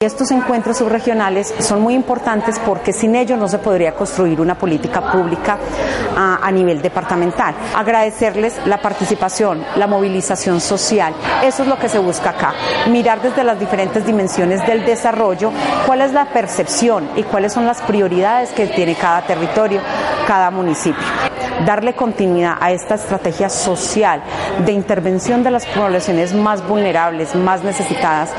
Estos encuentros subregionales son muy importantes porque sin ellos no se podría construir una política pública a, a, nivel departamental. Agradecerles la participación, la movilización social. Eso es lo que se busca acá. Mirar desde las diferentes dimensiones del desarrollo cuál es la percepción y cuáles son las prioridades que tiene cada territorio, cada municipio darle continuidad a esta estrategia social de intervención de las poblaciones más vulnerables, más necesitadas